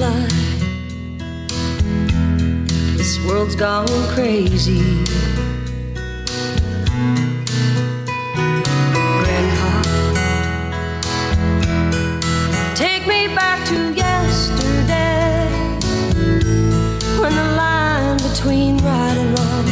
Like this world's gone crazy. Grandpa, take me back to yesterday when the line between right and wrong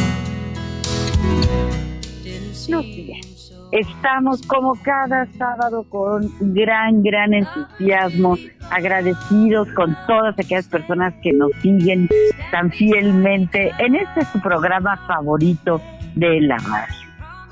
didn't Buenos seem días. so Estamos como cada sábado con gran, gran entusiasmo, agradecidos con todas aquellas personas que nos siguen tan fielmente en este su programa favorito de la radio.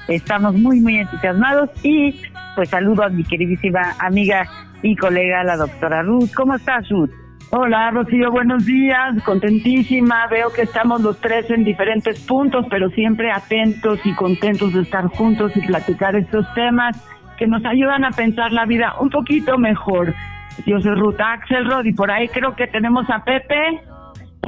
Estamos muy, muy entusiasmados y pues saludo a mi queridísima amiga y colega, la doctora Ruth. ¿Cómo estás, Ruth? Hola Rocío, buenos días, contentísima, veo que estamos los tres en diferentes puntos, pero siempre atentos y contentos de estar juntos y platicar estos temas que nos ayudan a pensar la vida un poquito mejor. Yo soy Ruth Axelrod y por ahí creo que tenemos a Pepe.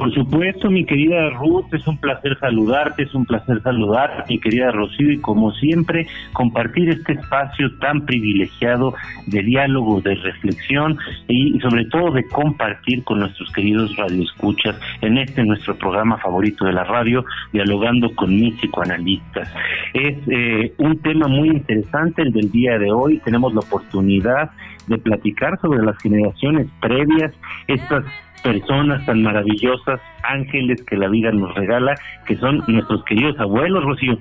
Por supuesto, mi querida Ruth, es un placer saludarte, es un placer saludar, mi querida Rocío, y como siempre, compartir este espacio tan privilegiado de diálogo, de reflexión y sobre todo de compartir con nuestros queridos radioescuchas en este nuestro programa favorito de la radio, dialogando con mis psicoanalistas. Es eh, un tema muy interesante el del día de hoy, tenemos la oportunidad de platicar sobre las generaciones previas, estas personas tan maravillosas, ángeles que la vida nos regala, que son nuestros queridos abuelos, Rocío.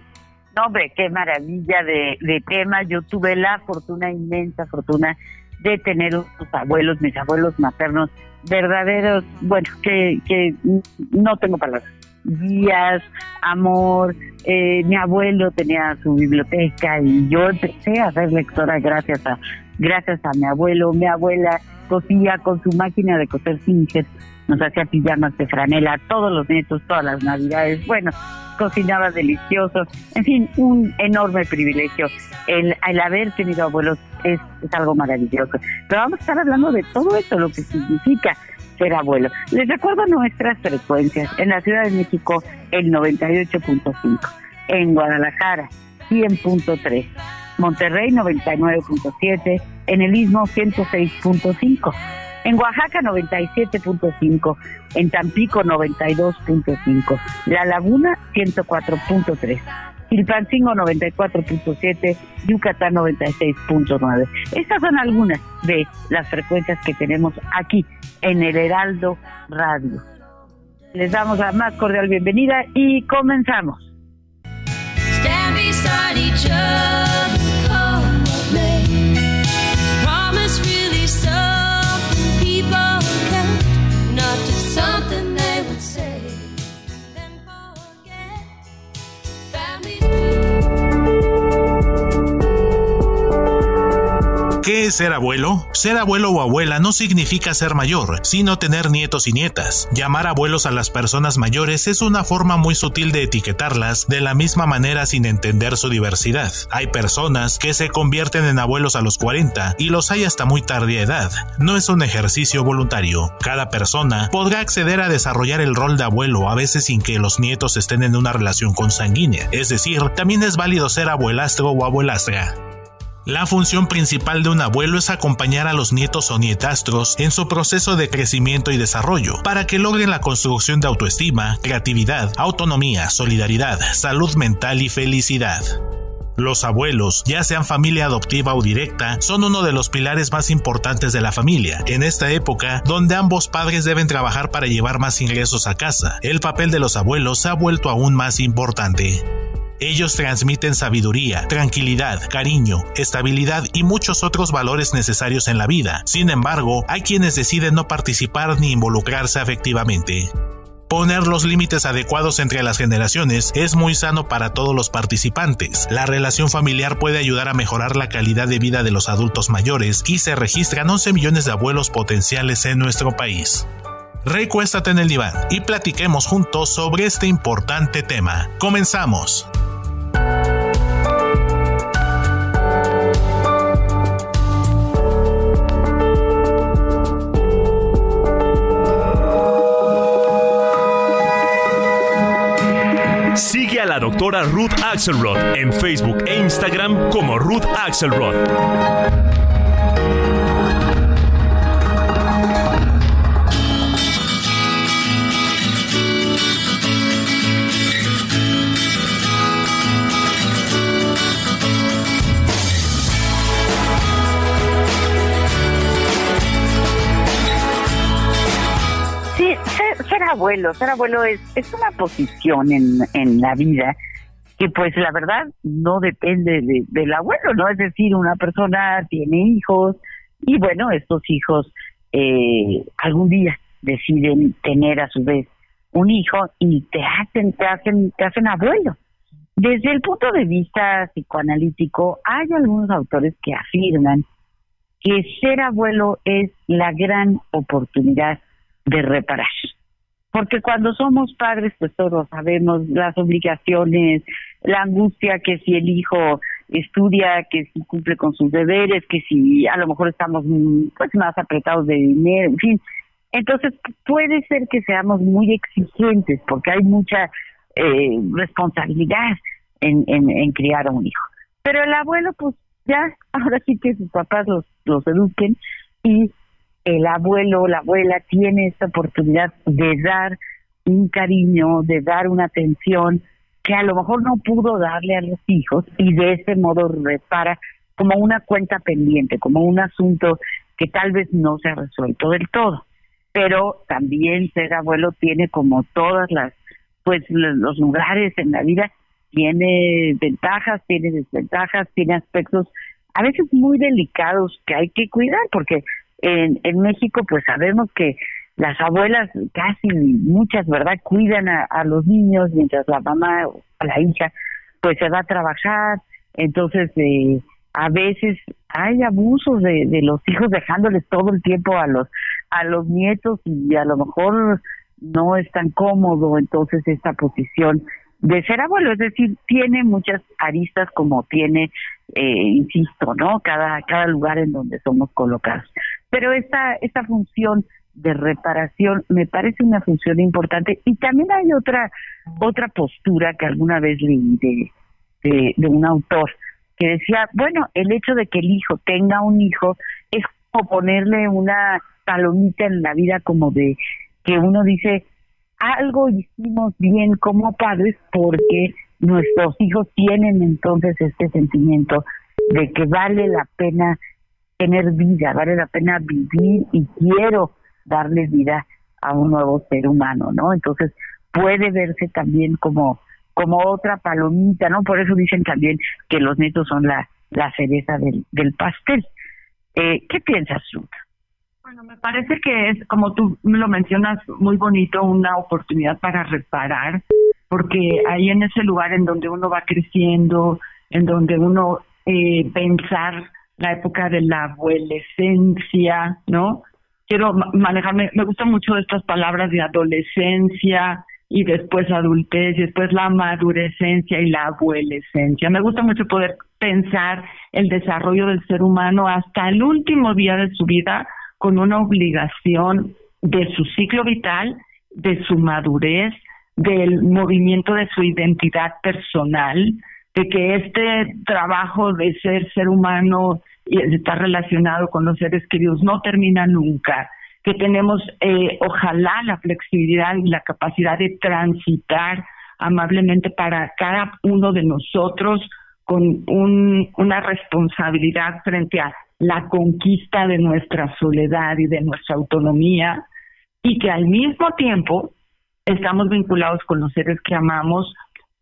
No, hombre, qué maravilla de, de tema. Yo tuve la fortuna, inmensa fortuna, de tener unos abuelos, mis abuelos maternos, verdaderos, bueno, que, que no tengo palabras. Guías, amor. Eh, mi abuelo tenía su biblioteca y yo empecé a ser lectora gracias a gracias a mi abuelo. Mi abuela cosía con su máquina de coser Singer, nos hacía pijamas de franela todos los nietos, todas las navidades. Bueno, cocinaba delicioso. En fin, un enorme privilegio. El, el haber tenido abuelos es, es algo maravilloso. Pero vamos a estar hablando de todo esto, lo que significa ser abuelo. Les recuerdo nuestras frecuencias. En la Ciudad de México, el 98.5. En Guadalajara, 100.3. Monterrey 99.7, en el Istmo 106.5, en Oaxaca 97.5, en Tampico 92.5, La Laguna 104.3, Silpancingo 94.7, Yucatán 96.9. Estas son algunas de las frecuencias que tenemos aquí en el Heraldo Radio. Les damos la más cordial bienvenida y comenzamos. Ser abuelo? Ser abuelo o abuela no significa ser mayor, sino tener nietos y nietas. Llamar abuelos a las personas mayores es una forma muy sutil de etiquetarlas de la misma manera sin entender su diversidad. Hay personas que se convierten en abuelos a los 40 y los hay hasta muy tardía edad. No es un ejercicio voluntario. Cada persona podrá acceder a desarrollar el rol de abuelo a veces sin que los nietos estén en una relación consanguínea. Es decir, también es válido ser abuelastro o abuelastra. La función principal de un abuelo es acompañar a los nietos o nietastros en su proceso de crecimiento y desarrollo, para que logren la construcción de autoestima, creatividad, autonomía, solidaridad, salud mental y felicidad. Los abuelos, ya sean familia adoptiva o directa, son uno de los pilares más importantes de la familia. En esta época, donde ambos padres deben trabajar para llevar más ingresos a casa, el papel de los abuelos se ha vuelto aún más importante. Ellos transmiten sabiduría, tranquilidad, cariño, estabilidad y muchos otros valores necesarios en la vida. Sin embargo, hay quienes deciden no participar ni involucrarse afectivamente. Poner los límites adecuados entre las generaciones es muy sano para todos los participantes. La relación familiar puede ayudar a mejorar la calidad de vida de los adultos mayores y se registran 11 millones de abuelos potenciales en nuestro país. Recuéstate en el diván y platiquemos juntos sobre este importante tema. Comenzamos. Ruth Axelrod en Facebook e Instagram como Ruth Axelrod. ser abuelo, ser abuelo es, es una posición en, en la vida que pues la verdad no depende del abuelo, ¿no? Es decir, una persona tiene hijos y bueno, estos hijos eh, algún día deciden tener a su vez un hijo y te hacen, te hacen, te hacen abuelo. Desde el punto de vista psicoanalítico, hay algunos autores que afirman que ser abuelo es la gran oportunidad de reparar porque cuando somos padres, pues todos sabemos las obligaciones, la angustia que si el hijo estudia, que si cumple con sus deberes, que si a lo mejor estamos mm, pues más apretados de dinero, en fin. Entonces puede ser que seamos muy exigentes porque hay mucha eh, responsabilidad en, en, en criar a un hijo. Pero el abuelo, pues ya, ahora sí que sus papás los, los eduquen y el abuelo o la abuela tiene esta oportunidad de dar un cariño, de dar una atención que a lo mejor no pudo darle a los hijos y de ese modo repara como una cuenta pendiente, como un asunto que tal vez no se ha resuelto del todo. Pero también ser abuelo tiene como todas las, pues los lugares en la vida, tiene ventajas, tiene desventajas, tiene aspectos a veces muy delicados que hay que cuidar porque en, en México, pues sabemos que las abuelas, casi muchas, ¿verdad?, cuidan a, los niños mientras la mamá o la hija, pues se va a trabajar. Entonces, eh, a veces hay abusos de, de los hijos dejándoles todo el tiempo a los a los nietos y a lo mejor no es tan cómodo entonces esta posición de ser abuelo, es decir, tiene muchas aristas como tiene, eh, insisto, ¿no? Cada, cada lugar en donde somos colocados. Pero esta, esta función de reparación me parece una función importante. Y también hay otra otra postura que alguna vez leí de, de, un autor que decía bueno el hecho de que el hijo tenga un hijo es como ponerle una palomita en la vida como de que uno dice algo hicimos bien como padres porque nuestros hijos tienen entonces este sentimiento de que vale la pena tener vida, vale la pena vivir y quiero darle vida a un nuevo ser humano, ¿no? Entonces puede verse también como como otra palomita, ¿no? Por eso dicen también que los nietos son la, la cereza del, del pastel. Eh, ¿Qué piensas, Ruth? Bueno, me parece que es, como tú lo mencionas, muy bonito, una oportunidad para reparar, porque ahí en ese lugar en donde uno va creciendo, en donde uno eh, pensar la época de la adolescencia, ¿no? Quiero manejarme, me gustan mucho estas palabras de adolescencia y después adultez y después la madurecencia y la abuelescencia. Me gusta mucho poder pensar el desarrollo del ser humano hasta el último día de su vida con una obligación de su ciclo vital, de su madurez, del movimiento de su identidad personal, de que este trabajo de ser ser humano y estar relacionado con los seres queridos no termina nunca, que tenemos eh, ojalá la flexibilidad y la capacidad de transitar amablemente para cada uno de nosotros con un, una responsabilidad frente a la conquista de nuestra soledad y de nuestra autonomía y que al mismo tiempo estamos vinculados con los seres que amamos,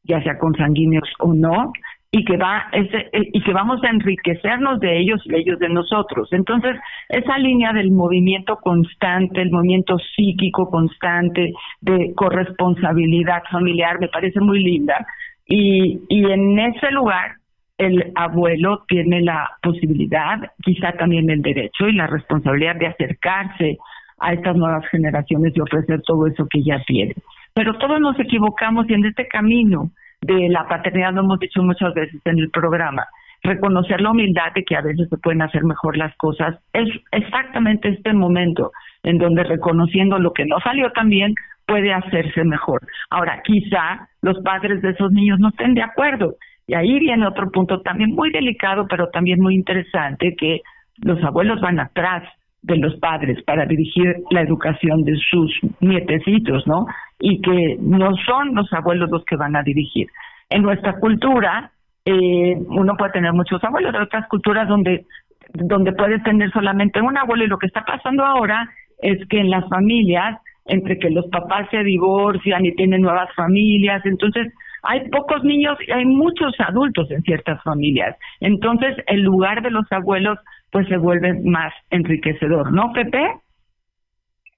ya sea consanguíneos o no, y que va eh, y que vamos a enriquecernos de ellos y ellos de nosotros. Entonces, esa línea del movimiento constante, el movimiento psíquico constante de corresponsabilidad familiar me parece muy linda y y en ese lugar el abuelo tiene la posibilidad, quizá también el derecho y la responsabilidad de acercarse a estas nuevas generaciones y ofrecer todo eso que ya tienen. Pero todos nos equivocamos y en este camino de la paternidad lo hemos dicho muchas veces en el programa. Reconocer la humildad de que a veces se pueden hacer mejor las cosas es exactamente este momento en donde reconociendo lo que no salió tan bien puede hacerse mejor. Ahora, quizá los padres de esos niños no estén de acuerdo. Y ahí viene otro punto también muy delicado, pero también muy interesante, que los abuelos van atrás de los padres para dirigir la educación de sus nietecitos, ¿no? Y que no son los abuelos los que van a dirigir. En nuestra cultura, eh, uno puede tener muchos abuelos, hay otras culturas donde donde puede tener solamente un abuelo y lo que está pasando ahora es que en las familias, entre que los papás se divorcian y tienen nuevas familias, entonces hay pocos niños y hay muchos adultos en ciertas familias. Entonces, el lugar de los abuelos pues se vuelve más enriquecedor, ¿no, Pepe?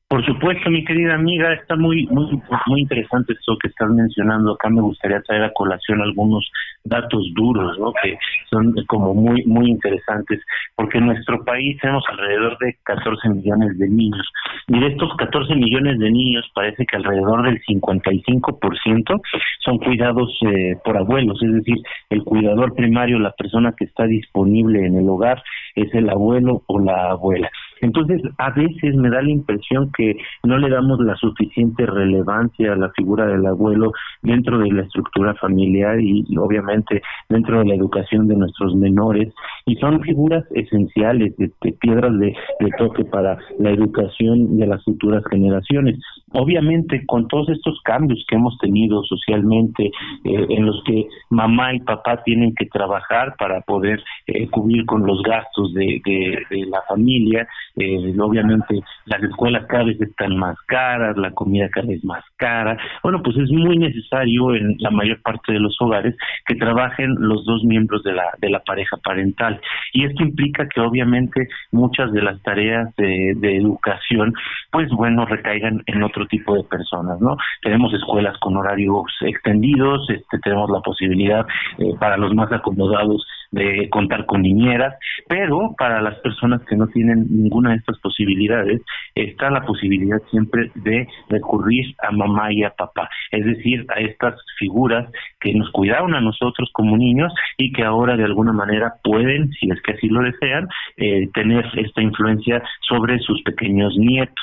Por supuesto, mi querida amiga, está muy muy muy interesante esto que estás mencionando. Acá me gustaría traer a colación algunos datos duros, ¿no? Que son como muy muy interesantes, porque en nuestro país tenemos alrededor de 14 millones de niños y de estos 14 millones de niños parece que alrededor del 55% son cuidados eh, por abuelos, es decir, el cuidador primario, la persona que está disponible en el hogar es el abuelo o la abuela. Entonces, a veces me da la impresión que no le damos la suficiente relevancia a la figura del abuelo dentro de la estructura familiar y, obviamente dentro de la educación de nuestros menores y son figuras esenciales de, piedras de, toque para la educación de las futuras generaciones. Obviamente con todos estos cambios que hemos tenido socialmente eh, en los que mamá y papá tienen que trabajar para poder eh, cubrir con los gastos de, de la familia, eh, obviamente las escuelas cada vez están más caras, la comida cada vez más cara. Bueno, pues es muy necesario en la mayor parte de los hogares que trabajen los dos miembros de la, de la pareja parental. Y esto implica que obviamente muchas de las tareas de, educación, pues bueno, recaigan en otro tipo de personas, ¿no? Tenemos escuelas con horarios extendidos, este, tenemos la posibilidad eh, para los más acomodados de contar con niñeras, pero para las personas que no tienen ninguna de estas posibilidades, está la posibilidad siempre de recurrir a mamá y a papá, es decir, a estas figuras que nos cuidaron a nosotros como niños y que ahora de alguna manera pueden, si es que así lo desean, eh, tener esta influencia sobre sus pequeños nietos.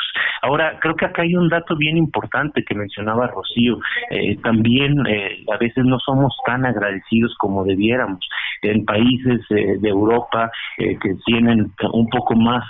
Ahora, creo que acá hay un dato bien importante que mencionaba Rocío. Eh, también eh, a veces no somos tan agradecidos como debiéramos. En eh, de Europa que tienen un poco más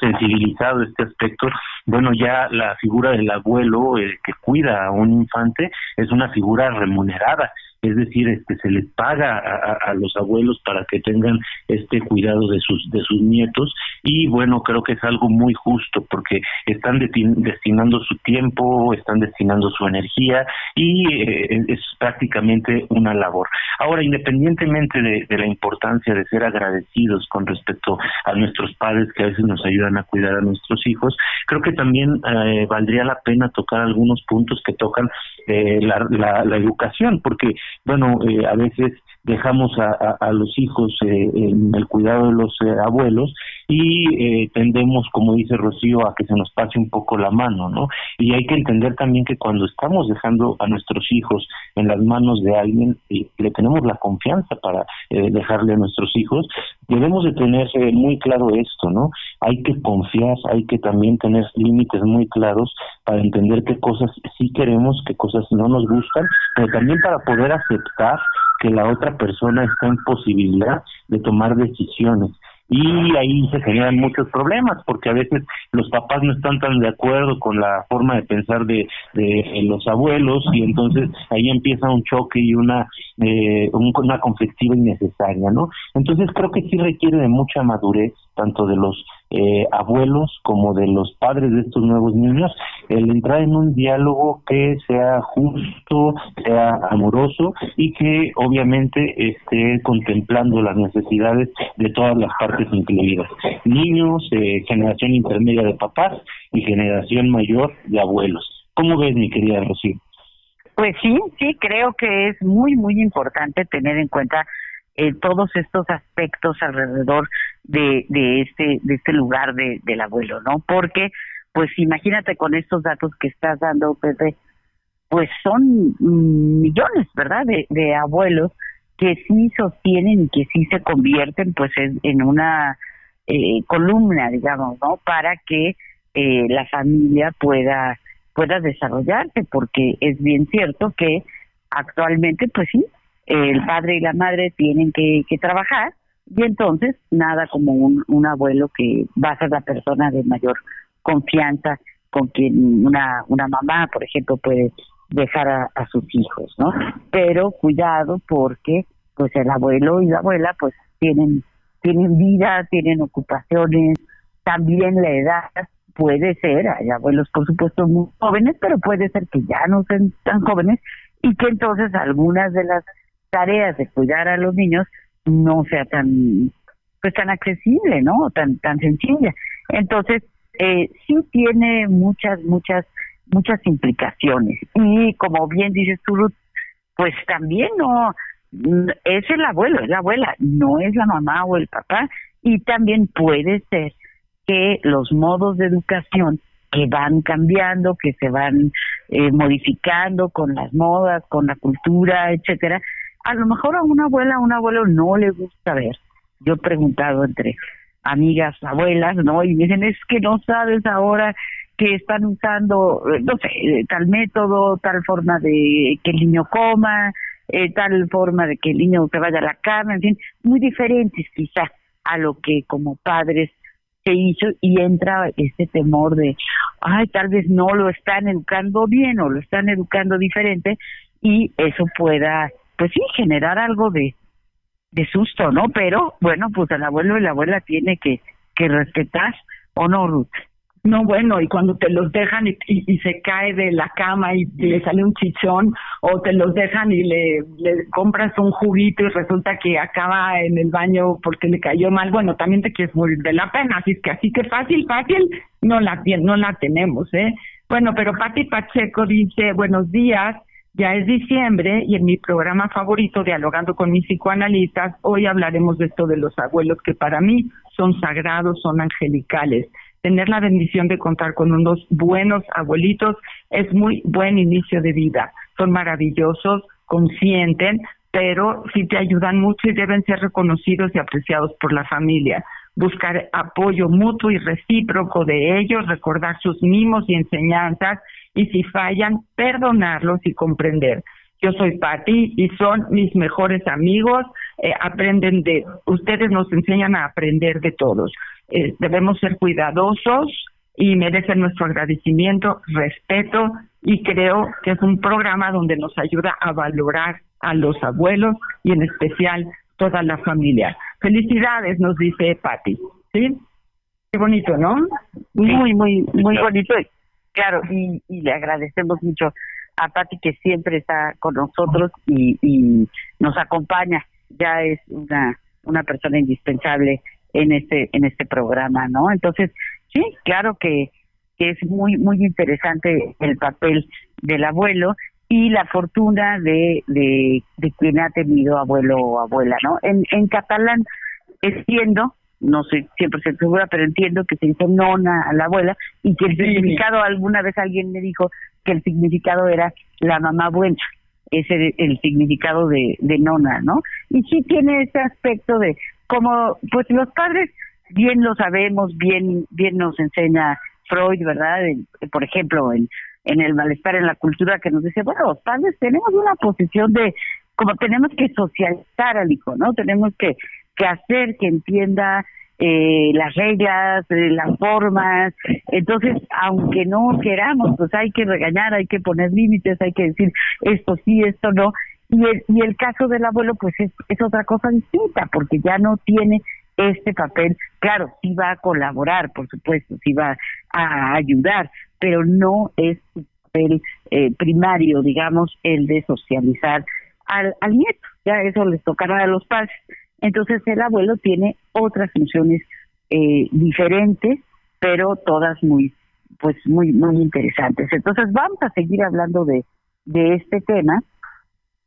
sensibilizado este aspecto, bueno, ya la figura del abuelo que cuida a un infante es una figura remunerada es decir, este se les paga a, los abuelos para que tengan este cuidado de sus de sus nietos y bueno, creo que es algo muy justo porque están destinando su tiempo, están destinando su energía y eh, es prácticamente una labor. Ahora, independientemente de, de la importancia de ser agradecidos con respecto a nuestros padres que a veces nos ayudan a cuidar a nuestros hijos, creo que también eh, valdría la pena tocar algunos puntos que tocan eh, la, la, la, educación, porque, bueno, eh, a veces dejamos a, los hijos eh, en el cuidado de los eh, abuelos y eh, tendemos, como dice Rocío, a que se nos pase un poco la mano, ¿no? Y hay que entender también que cuando estamos dejando a nuestros hijos en las manos de alguien y le tenemos la confianza para dejarle a nuestros hijos, debemos de tener muy claro esto, ¿no? Hay que confiar, hay que también tener límites muy claros para entender qué cosas sí queremos, qué cosas no nos gustan, pero también para poder aceptar que la otra persona está en posibilidad de tomar decisiones. Y ahí se generan muchos problemas porque a veces los papás no están tan de acuerdo con la forma de pensar de, de los abuelos y entonces ahí empieza un choque y una eh, una conflictiva innecesaria no entonces creo que sí requiere de mucha madurez tanto de los eh, abuelos como de los padres de estos nuevos niños el entrar en un diálogo que sea justo sea amoroso y que obviamente esté contemplando las necesidades de todas las partes incluidas. Niños, eh, generación intermedia de papás y generación mayor de abuelos. ¿Cómo ves, mi querida Rocío? Pues sí, sí, creo que es muy, muy importante tener en cuenta eh, todos estos aspectos alrededor de, este de este lugar de, del abuelo, ¿no? Porque, pues imagínate con estos datos que estás dando, Pepe, pues son millones, ¿verdad? De, abuelos que sí sostienen y que sí se convierten pues en, una eh, columna, digamos, ¿no? Para que eh, la familia pueda pueda desarrollarse, porque es bien cierto que actualmente, pues sí, el padre y la madre tienen que, que trabajar y entonces nada como un, un abuelo que va a ser la persona de mayor confianza con quien una una mamá, por ejemplo, puede dejar a, sus hijos, ¿no? Pero cuidado porque pues el abuelo y la abuela pues tienen tienen vida, tienen ocupaciones, también la edad puede ser, hay abuelos por supuesto muy jóvenes, pero puede ser que ya no sean tan jóvenes y que entonces algunas de las tareas de cuidar a los niños no sea tan pues tan accesible, ¿no? Tan tan sencilla. Entonces, eh, sí tiene muchas muchas muchas implicaciones. Y como bien dices tú, pues también no es el abuelo, es la abuela, no es la mamá o el papá. Y también puede ser que los modos de educación que van cambiando, que se van eh, modificando con las modas, con la cultura, etcétera, a lo mejor a una abuela, a un abuelo no le gusta ver. Yo he preguntado entre amigas, abuelas, ¿no? Y me dicen, es que no sabes ahora que están usando, eh, no sé, eh, tal método, tal forma de que el niño coma, eh, tal forma de que el niño se vaya a la cama, en fin, muy diferentes quizás a lo que como padres se hizo y entra este temor de, ay, tal vez no lo están educando bien o lo están educando diferente y eso pueda, pues sí, generar algo de, de susto, ¿no? Pero bueno, pues el abuelo y la abuela tiene que, que respetar, ¿o no, Ruth? No, bueno, y cuando te los dejan y, se cae de la cama y, le sale un chichón, o te los dejan y le, le compras un juguito y resulta que acaba en el baño porque le cayó mal, bueno, también te quieres morir de la pena, así que así que fácil, fácil, no la, no la tenemos, ¿eh? Bueno, pero Pati Pacheco dice, buenos días, ya es diciembre y en mi programa favorito, Dialogando con mis psicoanalistas, hoy hablaremos de esto de los abuelos que para mí son sagrados, son angelicales tener la bendición de contar con unos buenos abuelitos es muy buen inicio de vida. Son maravillosos, consienten, pero sí te ayudan mucho y deben ser reconocidos y apreciados por la familia. Buscar apoyo mutuo y recíproco de ellos, recordar sus mimos y enseñanzas y si fallan, perdonarlos y comprender. Yo soy Patti y son mis mejores amigos. Eh, aprenden de, ustedes nos enseñan a aprender de todos. Eh, debemos ser cuidadosos y merecen nuestro agradecimiento, respeto y creo que es un programa donde nos ayuda a valorar a los abuelos y en especial toda la familia. Felicidades, nos dice Patti. ¿Sí? Qué bonito, ¿no? Muy, muy, muy bonito. Claro, y, y le agradecemos mucho a Patti que siempre está con nosotros y, y nos acompaña. Ya es una, una persona indispensable en este en este programa, ¿no? Entonces, sí, claro que que es muy, muy interesante el papel del abuelo y la fortuna de, de, de quien ha tenido abuelo o abuela, ¿no? En, en catalán entiendo, no soy 100% segura, pero entiendo que se dice nona a la abuela y que el significado, alguna vez alguien me dijo que el significado era la mamá buena, ese es el significado de, de nona, ¿no? Y sí tiene ese aspecto de como, pues los padres bien lo sabemos, bien, bien nos enseña Freud, ¿verdad? por ejemplo, en, en el malestar en la cultura que nos dice, bueno, los padres tenemos una posición de, como tenemos que socializar al hijo, ¿no? Tenemos que, que hacer que entienda eh, las reglas, eh, las formas. Entonces, aunque no queramos, pues hay que regañar, hay que poner límites, hay que decir esto sí, esto no. Y el, y el caso del abuelo, pues es, es otra cosa distinta, porque ya no tiene este papel, claro, sí va a colaborar, por supuesto, sí va a ayudar, pero no es su papel eh, primario, digamos, el de socializar al, al nieto, ya eso les tocará a los padres. Entonces el abuelo tiene otras funciones eh, diferentes, pero todas muy, pues muy, muy interesantes. Entonces vamos a seguir hablando de, de este tema,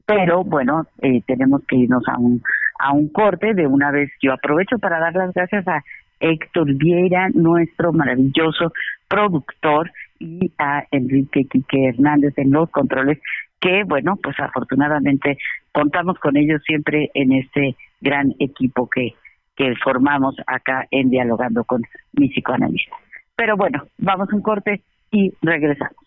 pero bueno, eh, tenemos que irnos a un a un corte. De una vez yo aprovecho para dar las gracias a Héctor Vieira, nuestro maravilloso productor, y a Enrique Quique Hernández en los controles, que bueno, pues afortunadamente contamos con ellos siempre en este gran equipo que, que formamos acá en Dialogando con mi psicoanalista. Pero bueno, vamos a un corte y regresamos.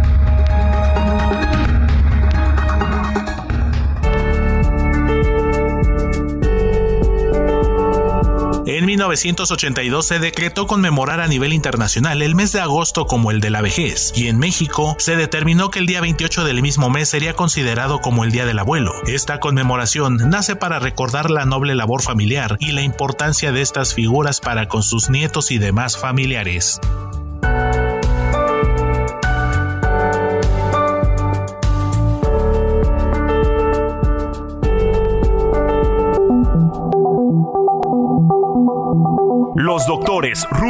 En 1982 se decretó conmemorar a nivel internacional el mes de agosto como el de la vejez, y en México se determinó que el día 28 del mismo mes sería considerado como el Día del Abuelo. Esta conmemoración nace para recordar la noble labor familiar y la importancia de estas figuras para con sus nietos y demás familiares.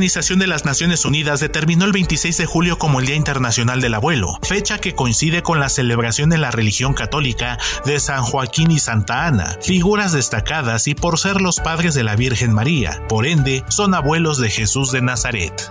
Organización de las Naciones Unidas determinó el 26 de julio como el Día Internacional del Abuelo, fecha que coincide con la celebración de la religión católica de San Joaquín y Santa Ana, figuras destacadas y por ser los padres de la Virgen María, por ende son abuelos de Jesús de Nazaret.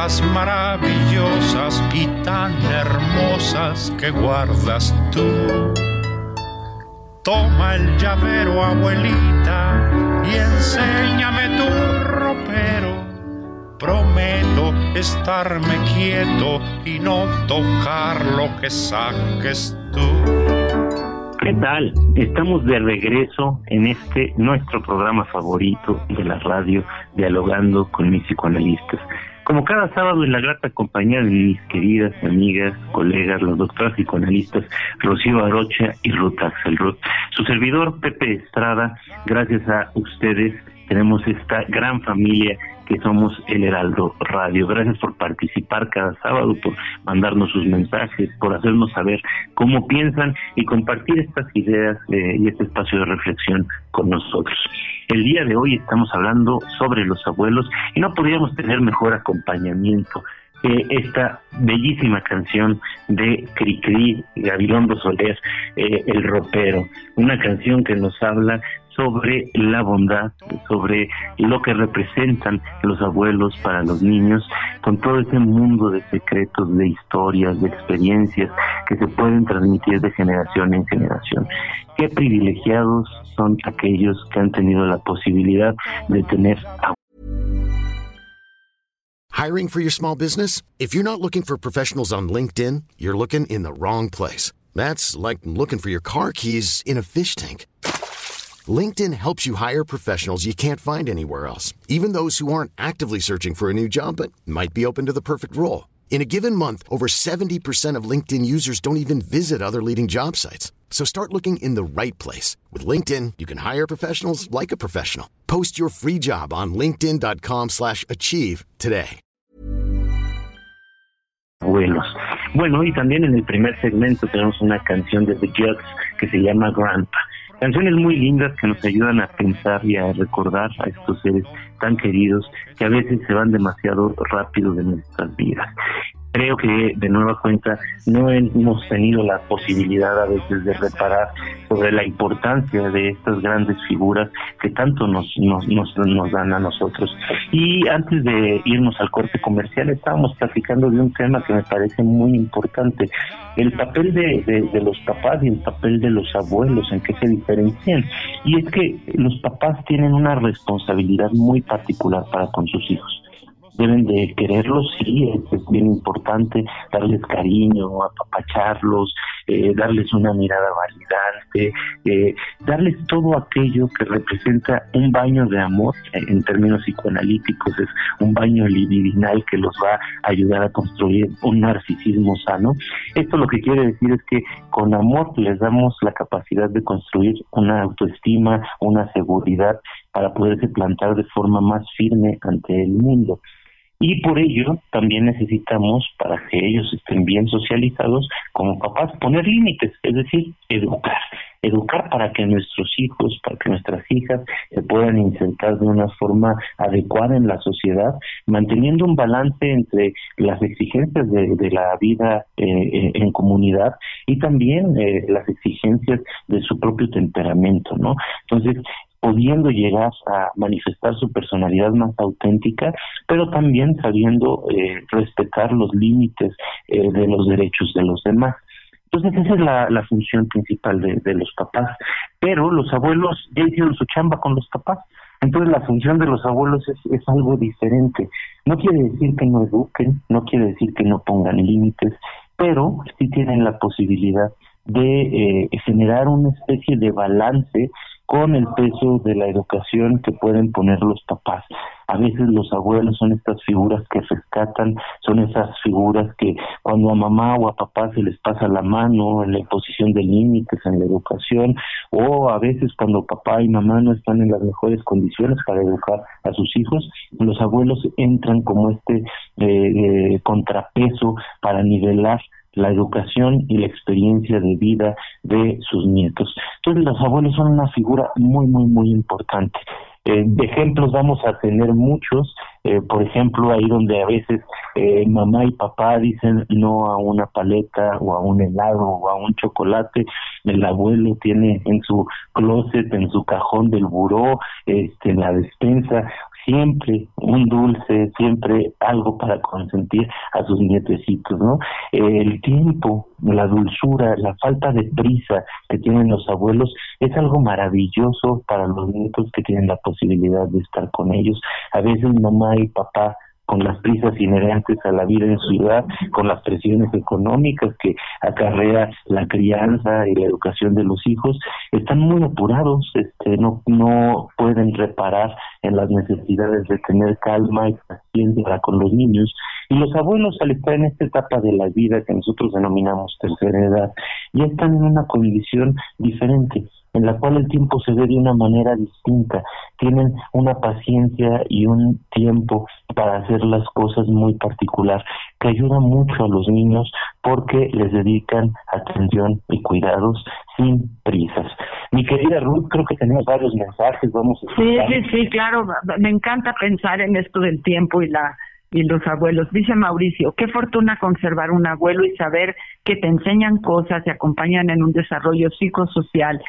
Cosas maravillosas y tan hermosas que guardas tú. Toma el llavero, abuelita, y enséñame tu ropero. Prometo estarme quieto y no tocar lo que saques tú. ¿Qué tal? Estamos de regreso en este nuestro programa favorito de la radio, dialogando con mis psicoanalistas. Como cada sábado en la grata compañía de mis queridas amigas, colegas, los doctores psicoanalistas Rocío Arocha y Ruth Axelrod. Su servidor Pepe Estrada, gracias a ustedes tenemos esta gran familia que somos el Heraldo Radio. Gracias por participar cada sábado, por mandarnos sus mensajes, por hacernos saber cómo piensan y compartir estas ideas eh, y este espacio de reflexión con nosotros. El día de hoy estamos hablando sobre los abuelos y no podríamos tener mejor acompañamiento que esta bellísima canción de Cricri, Gabilondo Soler, eh, El Ropero, una canción que nos habla sobre la bondad, sobre lo que representan los abuelos para los niños, con todo ese mundo de secretos, de historias, de experiencias que se pueden transmitir de generación en generación. Qué privilegiados son aquellos que han tenido la posibilidad de tener Hiring for your small business? If you're not looking for professionals on LinkedIn, you're looking in the wrong place. That's like looking for your car keys in a fish tank. LinkedIn helps you hire professionals you can't find anywhere else, even those who aren't actively searching for a new job but might be open to the perfect role. In a given month, over 70% of LinkedIn users don't even visit other leading job sites. So start looking in the right place. With LinkedIn, you can hire professionals like a professional. Post your free job on linkedin.com slash achieve today. Abuelos. Bueno, y también en el primer segmento tenemos una canción de The Judds que se llama Grandpa. Canciones muy lindas que nos ayudan a pensar y a recordar a estos seres tan queridos que a veces se van demasiado rápido de nuestras vidas creo que de nueva cuenta no hemos tenido la posibilidad a veces de reparar sobre la importancia de estas grandes figuras que tanto nos, nos, nos, dan a nosotros. Y antes de irnos al corte comercial estábamos platicando de un tema que me parece muy importante, el papel de, de los papás y el papel de los abuelos, en qué se diferencian. Y es que los papás tienen una responsabilidad muy particular para con sus hijos deben de quererlos, sí, es, bien importante darles cariño, apapacharlos, eh, darles una mirada validante, eh, darles todo aquello que representa un baño de amor, eh, en términos psicoanalíticos es un baño libidinal que los va a ayudar a construir un narcisismo sano. Esto lo que quiere decir es que con amor les damos la capacidad de construir una autoestima, una seguridad para poderse plantar de forma más firme ante el mundo. Y por ello también necesitamos, para que ellos estén bien socializados como papás, poner límites, es decir, educar. Educar para que nuestros hijos, para que nuestras hijas se puedan insertar de una forma adecuada en la sociedad, manteniendo un balance entre las exigencias de, la vida eh, eh, en comunidad y también eh, las exigencias de su propio temperamento, ¿no? Entonces, pudiendo llegar a manifestar su personalidad más auténtica, pero también sabiendo eh, respetar los límites eh, de los derechos de los demás. Entonces esa es la, función principal de, de, los papás, pero los abuelos ya hicieron su chamba con los papás, entonces la función de los abuelos es, es algo diferente. No quiere decir que no eduquen, no quiere decir que no pongan límites, pero sí tienen la posibilidad de eh, generar una especie de balance con el peso de la educación que pueden poner los papás. A veces los abuelos son estas figuras que rescatan, son esas figuras que cuando a mamá o a papá se les pasa la mano en la imposición de límites en la educación, o a veces cuando papá y mamá no están en las mejores condiciones para educar a sus hijos, los abuelos entran como este eh, eh contrapeso para nivelar la educación y la experiencia de vida de sus nietos. Entonces los abuelos son una figura muy, muy, muy importante. Eh, de ejemplos vamos a tener muchos, eh, por ejemplo, ahí donde a veces eh, mamá y papá dicen no a una paleta o a un helado o a un chocolate, el abuelo tiene en su closet, en su cajón del buró, este, en la despensa, siempre un dulce, siempre algo para consentir a sus nietecitos, ¿no? El tiempo, la dulzura, la falta de prisa que tienen los abuelos es algo maravilloso para los nietos que tienen la posibilidad de estar con ellos. A veces mamá y papá con las prisas inherentes a la vida en ciudad, con las presiones económicas que acarrea la crianza y la educación de los hijos, están muy apurados, este, no, no pueden reparar en las necesidades de tener calma y paciencia con los niños. Y los abuelos, al estar en esta etapa de la vida que nosotros denominamos tercera edad, ya están en una condición diferente en la cual el tiempo se ve de una manera distinta, tienen una paciencia y un tiempo para hacer las cosas muy particular, que ayuda mucho a los niños porque les dedican atención y cuidados sin prisas. Mi querida Ruth, creo que tenemos varios mensajes, vamos a Sí, sí, sí, claro, me encanta pensar en esto del tiempo y la y los abuelos. Dice Mauricio, qué fortuna conservar un abuelo y saber que te enseñan cosas y acompañan en un desarrollo psicosocial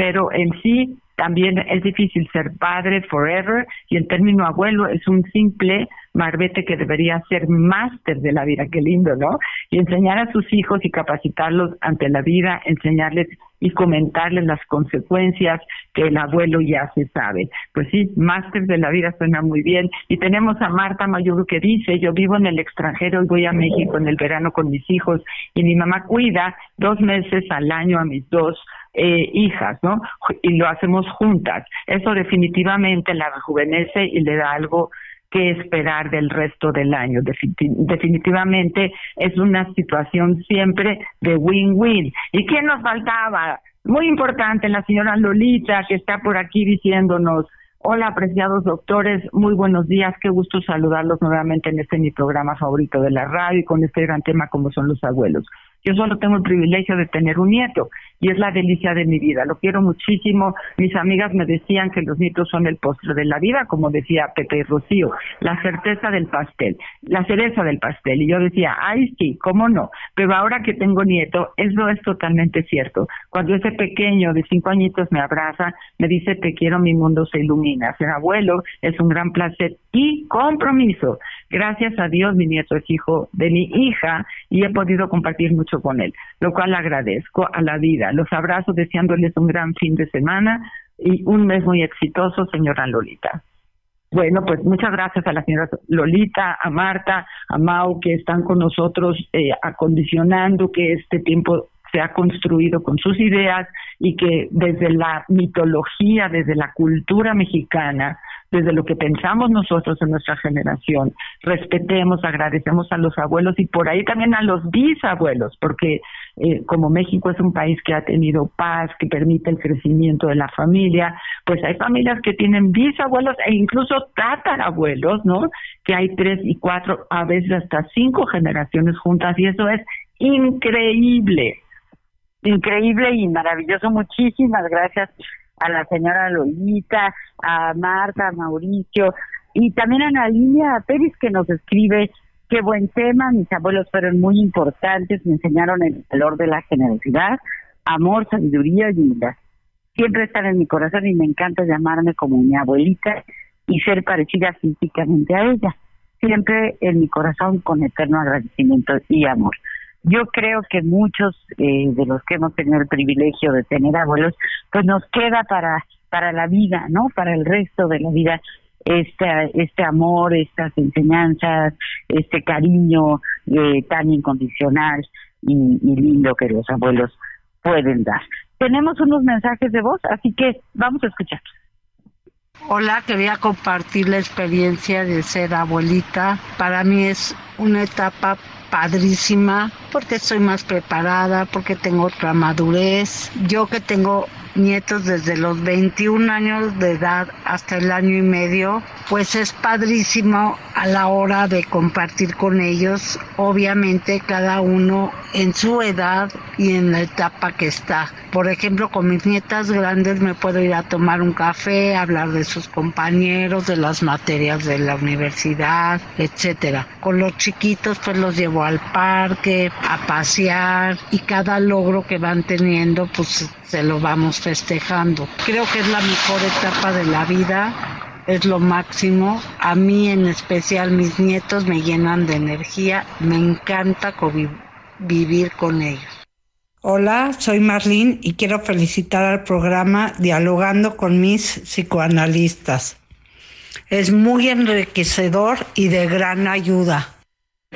pero en sí también es difícil ser padre forever y el término abuelo es un simple marbete que debería ser máster de la vida, qué lindo, ¿no? Y enseñar a sus hijos y capacitarlos ante la vida, enseñarles y comentarles las consecuencias que el abuelo ya se sabe. Pues sí, máster de la vida suena muy bien. Y tenemos a Marta Mayuru que dice, yo vivo en el extranjero y voy a México en el verano con mis hijos y mi mamá cuida dos meses al año a mis dos eh, hijas, ¿no? Y lo hacemos juntas. Eso definitivamente la rejuvenece y le da algo que esperar del resto del año. Definitivamente es una situación siempre de win-win. ¿Y quién nos faltaba? Muy importante, la señora Lolita, que está por aquí diciéndonos, hola apreciados doctores, muy buenos días, qué gusto saludarlos nuevamente en este mi programa favorito de la radio y con este gran tema como son los abuelos. Yo solo tengo el privilegio de tener un nieto y es la delicia de mi vida. Lo quiero muchísimo. Mis amigas me decían que los nietos son el postre de la vida, como decía Pepe Rocío, la certeza del pastel, la cereza del pastel. Y yo decía, ay, sí, cómo no. Pero ahora que tengo nieto, eso es totalmente cierto. Cuando ese pequeño de cinco añitos me abraza, me dice, te quiero, mi mundo se ilumina. Ser abuelo es un gran placer y compromiso. Gracias a Dios, mi nieto es hijo de mi hija y he podido compartir mucho con él, lo cual agradezco a la vida los abrazo deseándoles un gran fin de semana y un mes muy exitoso, señora Lolita. Bueno, pues muchas gracias a la señora Lolita, a Marta, a Mau, que están con nosotros eh, acondicionando que este tiempo se ha construido con sus ideas y que desde la mitología, desde la cultura mexicana, desde lo que pensamos nosotros en nuestra generación, respetemos, agradecemos a los abuelos y por ahí también a los bisabuelos, porque eh, como México es un país que ha tenido paz, que permite el crecimiento de la familia, pues hay familias que tienen bisabuelos e incluso tatarabuelos, ¿no? Que hay tres y cuatro, a veces hasta cinco generaciones juntas y eso es increíble increíble y maravilloso. Muchísimas gracias a la señora Lolita, a Marta, a Mauricio y también a Ana Línea Pérez que nos escribe qué buen tema, mis abuelos fueron muy importantes, me enseñaron el valor de la generosidad, amor, sabiduría y humildad. Siempre están en mi corazón y me encanta llamarme como mi abuelita y ser parecida físicamente a ella. Siempre en mi corazón con eterno agradecimiento y amor. Yo creo que muchos eh, de los que hemos tenido el privilegio de tener abuelos, pues nos queda para para la vida, ¿no? Para el resto de la vida este este amor, estas enseñanzas, este cariño eh, tan incondicional y, y lindo que los abuelos pueden dar. Tenemos unos mensajes de voz, así que vamos a escuchar. Hola, quería compartir la experiencia de ser abuelita. Para mí es una etapa padrísima porque soy más preparada, porque tengo otra madurez. Yo que tengo nietos desde los 21 años de edad hasta el año y medio, pues es padrísimo a la hora de compartir con ellos, obviamente cada uno en su edad y en la etapa que está. Por ejemplo, con mis nietas grandes me puedo ir a tomar un café, hablar de sus compañeros, de las materias de la universidad, etcétera. Con los chiquitos pues los llevo al parque, a pasear y cada logro que van teniendo pues se lo vamos festejando. Creo que es la mejor etapa de la vida, es lo máximo. A mí en especial mis nietos me llenan de energía, me encanta vivir con ellos. Hola, soy Marlene y quiero felicitar al programa Dialogando con mis psicoanalistas. Es muy enriquecedor y de gran ayuda.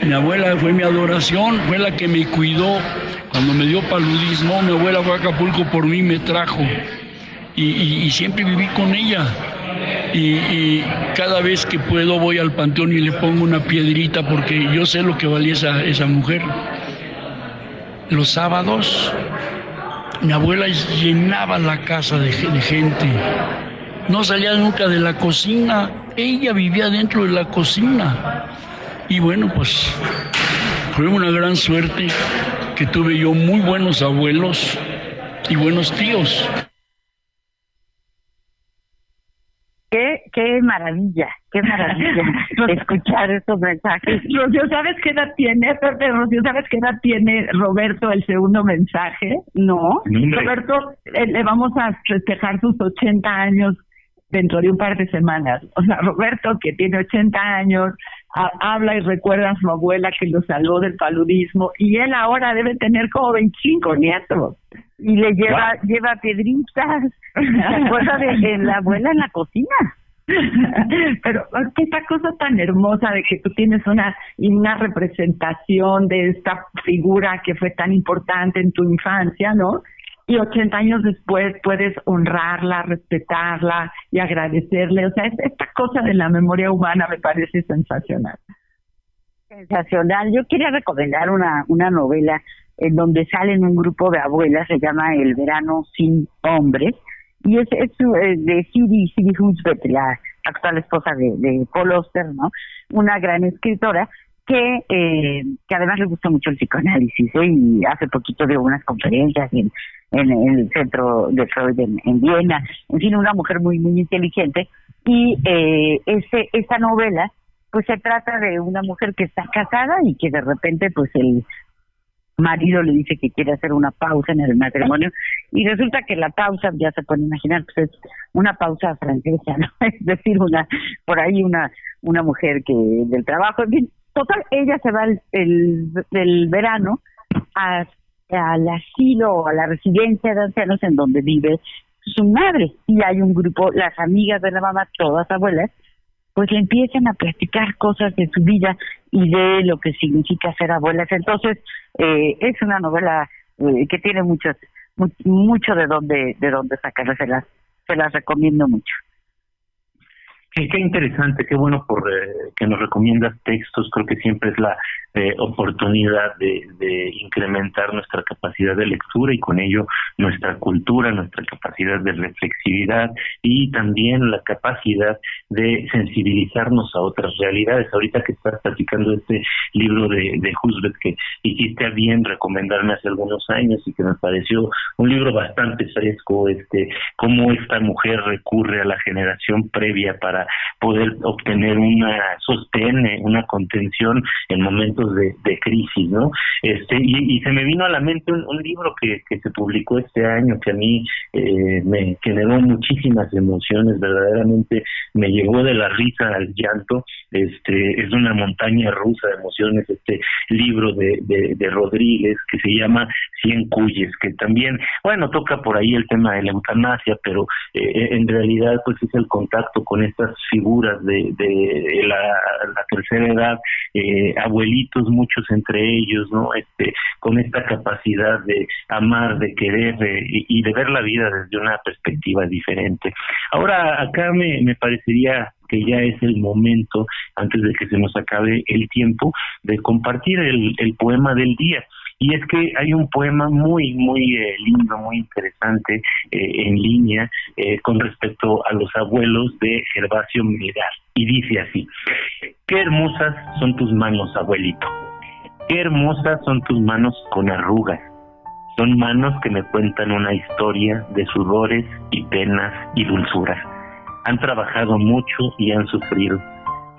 Mi abuela fue mi adoración, fue la que me cuidó. Cuando me dio paludismo, mi abuela fue a Acapulco por mí, me trajo. Y, siempre viví con ella. Y, cada vez que puedo voy al panteón y le pongo una piedrita porque yo sé lo que valía esa, mujer. Los sábados, mi abuela llenaba la casa de gente. No salía nunca de la cocina. Ella vivía dentro de la cocina. Y bueno, pues fue una gran suerte que tuve yo muy buenos abuelos y buenos tíos. Qué, qué maravilla, qué maravilla escuchar estos mensajes. Rocío, ¿sabes qué edad tiene? Rocío, ¿sabes qué edad tiene Roberto el segundo mensaje? No. Roberto, eh, le vamos a festejar sus 80 años dentro de un par de semanas. O sea, Roberto, que tiene 80 años, habla y recuerda a su abuela que lo salvó del paludismo y él ahora debe tener como 25 nietos. Y le lleva lleva piedritas, se acuerda de, la abuela en la cocina. Pero esta cosa tan hermosa de que tú tienes una, una representación de esta figura que fue tan importante en tu infancia, ¿no? Y 80 años después puedes honrarla, respetarla y agradecerle. O sea, esta cosa de la memoria humana me parece sensacional. Sensacional. Yo quería recomendar una, una novela en donde salen un grupo de abuelas, se llama El verano sin hombres, y es, es eh, de Cindy, Cindy la actual esposa de, de Paul Oster, ¿no? Una gran escritora, que, eh, que además le gusta mucho el psicoanálisis ¿eh? y hace poquito dio unas conferencias en, en, el centro de Freud en, Viena, en fin, una mujer muy, muy inteligente. Y eh, ese, esa novela pues se trata de una mujer que está casada y que de repente pues el marido le dice que quiere hacer una pausa en el matrimonio. Y resulta que la pausa ya se puede imaginar pues es una pausa francesa no es decir una por ahí una una mujer que del trabajo en fin Total, ella se va el, el, verano a, al asilo o a la residencia de ancianos en donde vive su madre. Y hay un grupo, las amigas de la mamá, todas abuelas, pues le empiezan a platicar cosas de su vida y de lo que significa ser abuelas. Entonces, eh, es una novela eh, que tiene muchos, mucho de dónde, de dónde sacarlas, se se las recomiendo mucho. Qué, qué interesante, qué bueno por eh, que nos recomiendas textos. Creo que siempre es la eh, oportunidad de, de, incrementar nuestra capacidad de lectura y con ello nuestra cultura, nuestra capacidad de reflexividad y también la capacidad de sensibilizarnos a otras realidades. Ahorita que estás platicando este libro de, de que hiciste bien recomendarme hace algunos años y que me pareció un libro bastante fresco, este, cómo esta mujer recurre a la generación previa para poder obtener una sostén, una contención en momentos de, crisis, ¿no? Este y, se me vino a la mente un, libro que, que, se publicó este año que a mí eh, me generó muchísimas emociones, verdaderamente me llevó de la risa al llanto. Este es una montaña rusa de emociones este libro de, de, Rodríguez que se llama Cien Cuyes, que también, bueno, toca por ahí el tema de la eutanasia, pero eh, en realidad pues es el contacto con estas figuras de, de la, tercera edad, eh, abuelitos, muchos entre ellos, ¿no? Este, con esta capacidad de amar, de querer y, de ver la vida desde una perspectiva diferente. Ahora, acá me, me parecería que ya es el momento, antes de que se nos acabe el tiempo, de compartir el poema del día y es que hay un poema muy, muy eh, lindo, muy interesante eh, en línea eh, con respecto a los abuelos de Gervasio Milgar. Y dice así, qué hermosas son tus manos, abuelito. Qué hermosas son tus manos con arrugas. Son manos que me cuentan una historia de sudores y penas y dulzuras. Han trabajado mucho y han sufrido.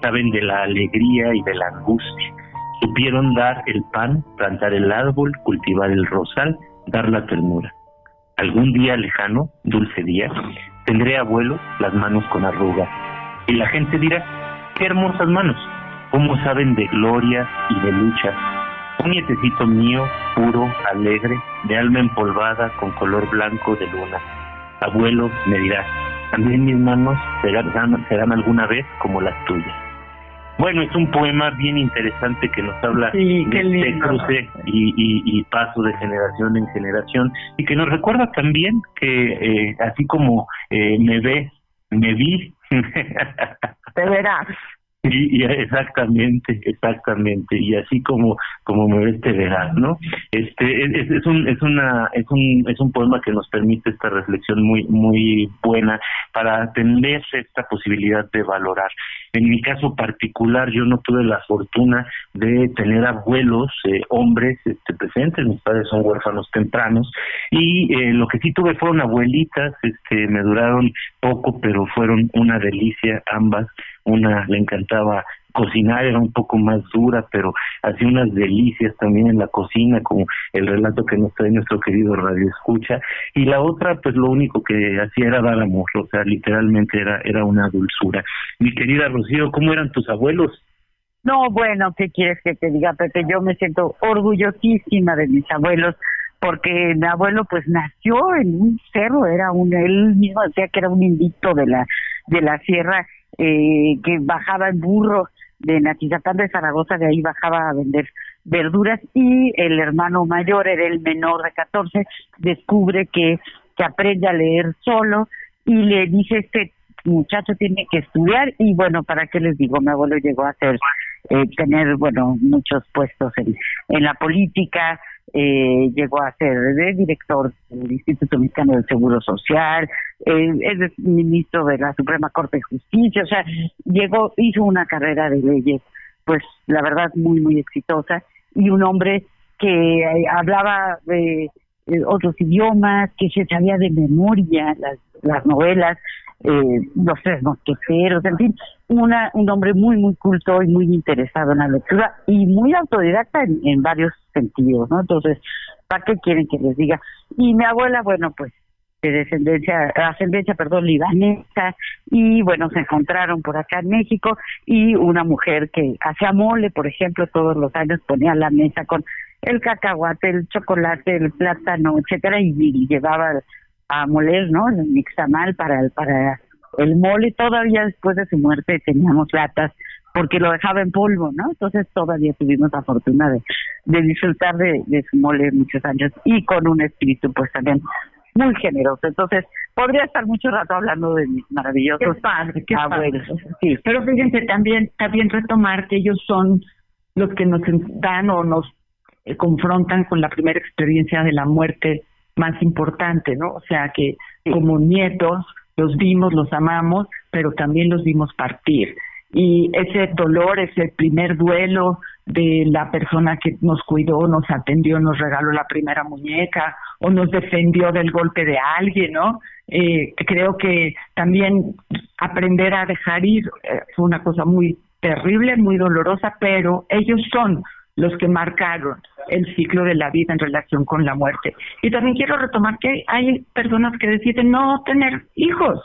Saben de la alegría y de la angustia Supieron dar el pan, plantar el árbol, cultivar el rosal, dar la ternura. Algún día lejano, dulce día, tendré abuelo las manos con arrugas. Y la gente dirá, qué hermosas manos, cómo saben de gloria y de lucha. Un nietecito mío, puro, alegre, de alma empolvada con color blanco de luna. Abuelo, me dirá, también mis manos serán alguna vez como las tuyas. Bueno, es un poema bien interesante que nos habla de este cruce y, paso de generación en generación y que nos recuerda también que eh, así como eh, me ve, me vi. Te verás. Y, exactamente, exactamente, y así como como me ves te verás, ¿no? Este es, un es una es un es un poema que nos permite esta reflexión muy muy buena para tener esta posibilidad de valorar. En mi caso particular, yo no tuve la fortuna de tener abuelos eh, hombres este, presentes, mis padres son huérfanos tempranos y eh, lo que sí tuve fueron abuelitas, este me duraron poco, pero fueron una delicia ambas una le encantaba cocinar, era un poco más dura, pero hacía unas delicias también en la cocina, como el relato que nos trae nuestro querido Radio Escucha, y la otra, pues lo único que hacía era dar amor, o sea, literalmente era, era una dulzura. Mi querida Rocío, ¿cómo eran tus abuelos? No, bueno, ¿qué quieres que te diga, Pepe? Yo me siento orgullosísima de mis abuelos, porque mi abuelo pues nació en un cerro, era un, él mismo decía que era un indito de la, de la sierra, eh, que bajaba en burro de Natizapán de Zaragoza, de ahí bajaba a vender verduras y el hermano mayor era el menor de 14, descubre que, que aprende a leer solo y le dice este muchacho tiene que estudiar y bueno, ¿para qué les digo? Mi abuelo llegó a ser, eh, tener, bueno, muchos puestos en, en la política, eh, llegó a ser director del Instituto Mexicano del Seguro Social, eh, es ministro de la Suprema Corte de Justicia, o sea, llegó, hizo una carrera de leyes, pues la verdad muy, muy exitosa, y un hombre que eh, hablaba de otros idiomas, que se sabía de memoria las, las novelas, eh, los tres mosqueteros, en fin, una, un hombre muy, muy culto y muy interesado en la lectura y muy autodidacta en, varios sentidos, ¿no? Entonces, ¿para qué quieren que les diga? Y mi abuela, bueno, pues de descendencia, ascendencia, perdón, libanesa, y bueno, se encontraron por acá en México, y una mujer que hacía mole, por ejemplo, todos los años ponía la mesa con el cacahuate, el chocolate, el plátano, etcétera, y llevaba a moler, ¿no? El mixtamal para el, para el mole. Todavía después de su muerte teníamos latas porque lo dejaba en polvo, ¿no? Entonces todavía tuvimos la fortuna de, de disfrutar de, de su mole muchos años y con un espíritu pues también muy generoso. Entonces, podría estar mucho rato hablando de mis maravillosos padres, abuelos. Sí. Pero fíjense, también, también retomar que ellos son los que nos dan o nos eh, confrontan con la primera experiencia de la muerte más importante, ¿no? O sea que como nietos los vimos, los amamos, pero también los vimos partir. Y ese dolor, ese primer duelo de la persona que nos cuidó, nos atendió, nos regaló la primera muñeca o nos defendió del golpe de alguien, ¿no? Eh, creo que también aprender a dejar ir eh, fue una cosa muy terrible, muy dolorosa, pero ellos son los que marcaron el ciclo de la vida en relación con la muerte. Y también quiero retomar que hay personas que deciden no tener hijos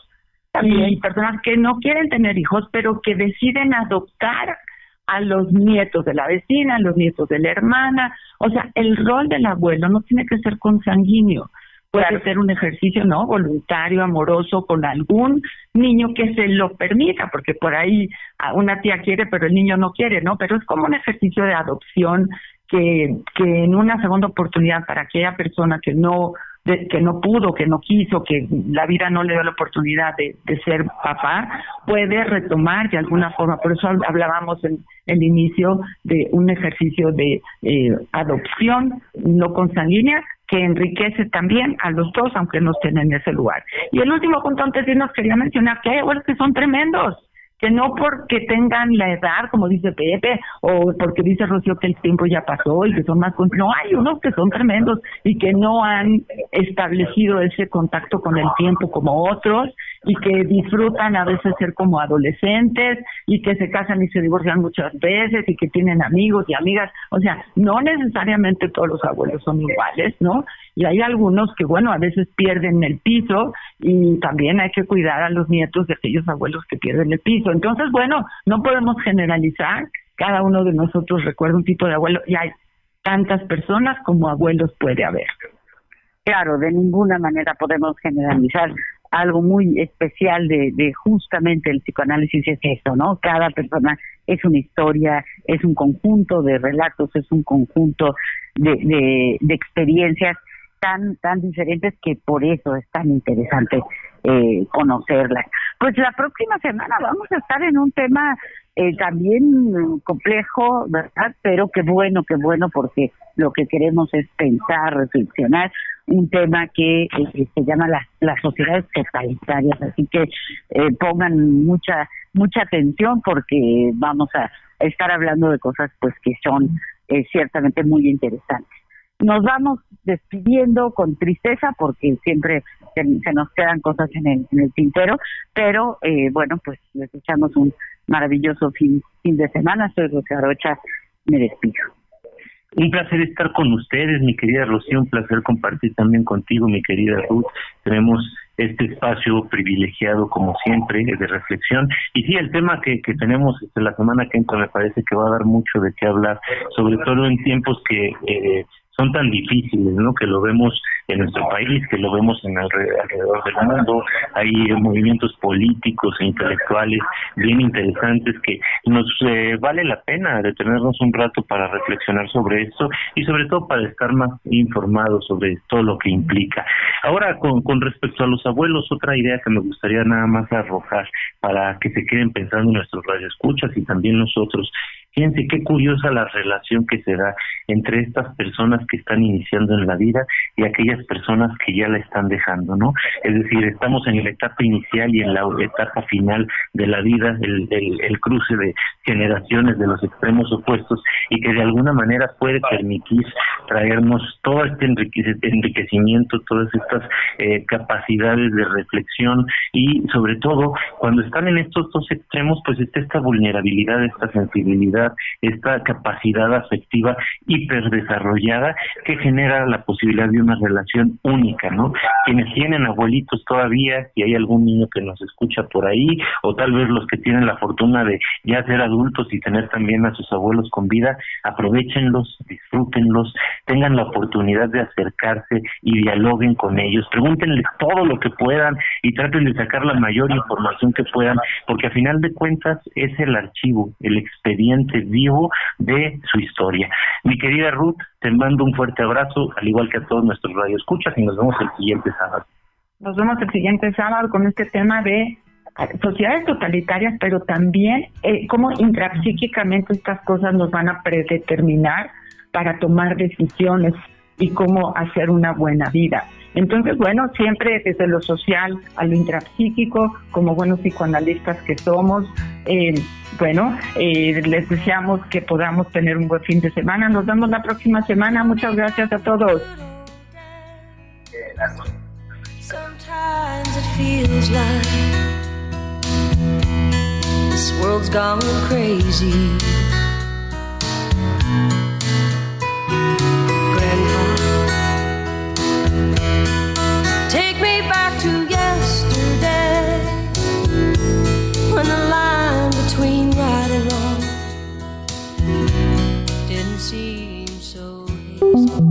y hay personas que no quieren tener hijos, pero que deciden adoptar a los nietos de la vecina, a los nietos de la hermana. O sea, el rol del abuelo no tiene que ser consanguíneo. Puede ser un ejercicio, ¿no? Voluntario, amoroso, con algún niño que se lo permita, porque por ahí una tía quiere, pero el niño no quiere, ¿no? Pero es como un ejercicio de adopción que, que en una segunda oportunidad para aquella persona que no que no pudo, que no quiso, que la vida no le dio la oportunidad de, de ser papá, puede retomar de alguna forma. Por eso hablábamos en el inicio de un ejercicio de eh, adopción no consanguínea que enriquece también a los dos, aunque no estén en ese lugar. Y el último punto antes de irnos quería mencionar que hay abuelos que son tremendos que no porque tengan la edad, como dice Pepe, o porque dice Rocío que el tiempo ya pasó y que son más... No, hay unos que son tremendos y que no han establecido ese contacto con el tiempo como otros y que disfrutan a veces ser como adolescentes y que se casan y se divorcian muchas veces y que tienen amigos y amigas. O sea, no necesariamente todos los abuelos son iguales, ¿no? Y hay algunos que, bueno, a veces pierden el piso y también hay que cuidar a los nietos de aquellos abuelos que pierden el piso. Entonces, bueno, no podemos generalizar. Cada uno de nosotros recuerda un tipo de abuelo y hay tantas personas como abuelos puede haber. Claro, de ninguna manera podemos generalizar. algo muy especial de, de justamente el psicoanálisis es eso, ¿no? Cada persona es una historia, es un conjunto de relatos, es un conjunto de, de, de experiencias tan tan diferentes que por eso es tan interesante eh, conocerlas. Pues la próxima semana vamos a estar en un tema eh, también complejo, ¿verdad? Pero qué bueno, qué bueno, porque lo que queremos es pensar, reflexionar, un tema que eh, se llama las, las sociedades totalitarias, así que eh, pongan mucha mucha atención porque vamos a estar hablando de cosas pues que son eh, ciertamente muy interesantes. Nos vamos despidiendo con tristeza porque siempre se, nos quedan cosas en el, en el tintero, pero eh, bueno, pues les echamos un maravilloso fin, fin de semana. Soy Rocío Arocha, me despido. Un placer estar con ustedes, mi querida Rocío, un placer compartir también contigo, mi querida Ruth. Tenemos este espacio privilegiado, como siempre, de reflexión. Y sí, el tema que, que tenemos este, la semana que entra me parece que va a dar mucho de qué hablar, sobre todo en tiempos que eh, son tan difíciles, ¿no? Que lo vemos en nuestro país, que lo vemos en alrededor del mundo. Hay movimientos políticos e intelectuales bien interesantes que nos eh, vale la pena detenernos un rato para reflexionar sobre esto y sobre todo para estar más informados sobre todo lo que implica. Ahora, con, con respecto a los abuelos, otra idea que me gustaría nada más arrojar para que se queden pensando nuestros radioescuchas y también nosotros Fíjense qué curiosa la relación que se da entre estas personas que están iniciando en la vida y aquellas personas que ya la están dejando, ¿no? Es decir, estamos en la etapa inicial y en la etapa final de la vida, el, el, el cruce de generaciones de los extremos opuestos y que de alguna manera puede permitir traernos todo este enriquecimiento, todas estas eh, capacidades de reflexión y sobre todo cuando están en estos dos extremos, pues está esta vulnerabilidad, esta sensibilidad esta capacidad afectiva hiperdesarrollada que genera la posibilidad de una relación única, ¿no? Quienes tienen abuelitos todavía, si hay algún niño que nos escucha por ahí, o tal vez los que tienen la fortuna de ya ser adultos y tener también a sus abuelos con vida, aprovechenlos, disfrútenlos, tengan la oportunidad de acercarse y dialoguen con ellos, pregúntenles todo lo que puedan y traten de sacar la mayor información que puedan, porque a final de cuentas es el archivo, el expediente vivo de su historia. Mi querida Ruth, te mando un fuerte abrazo, al igual que a todos nuestros radioescuchas, y nos vemos el siguiente sábado. Nos vemos el siguiente sábado con este tema de sociedades totalitarias, pero también eh, cómo intrapsíquicamente estas cosas nos van a predeterminar para tomar decisiones y cómo hacer una buena vida. Entonces, bueno, siempre desde lo social a lo intrapsíquico, como buenos psicoanalistas que somos, eh, bueno, eh, les deseamos que podamos tener un buen fin de semana. Nos vemos la próxima semana. Muchas gracias a todos. Take me back to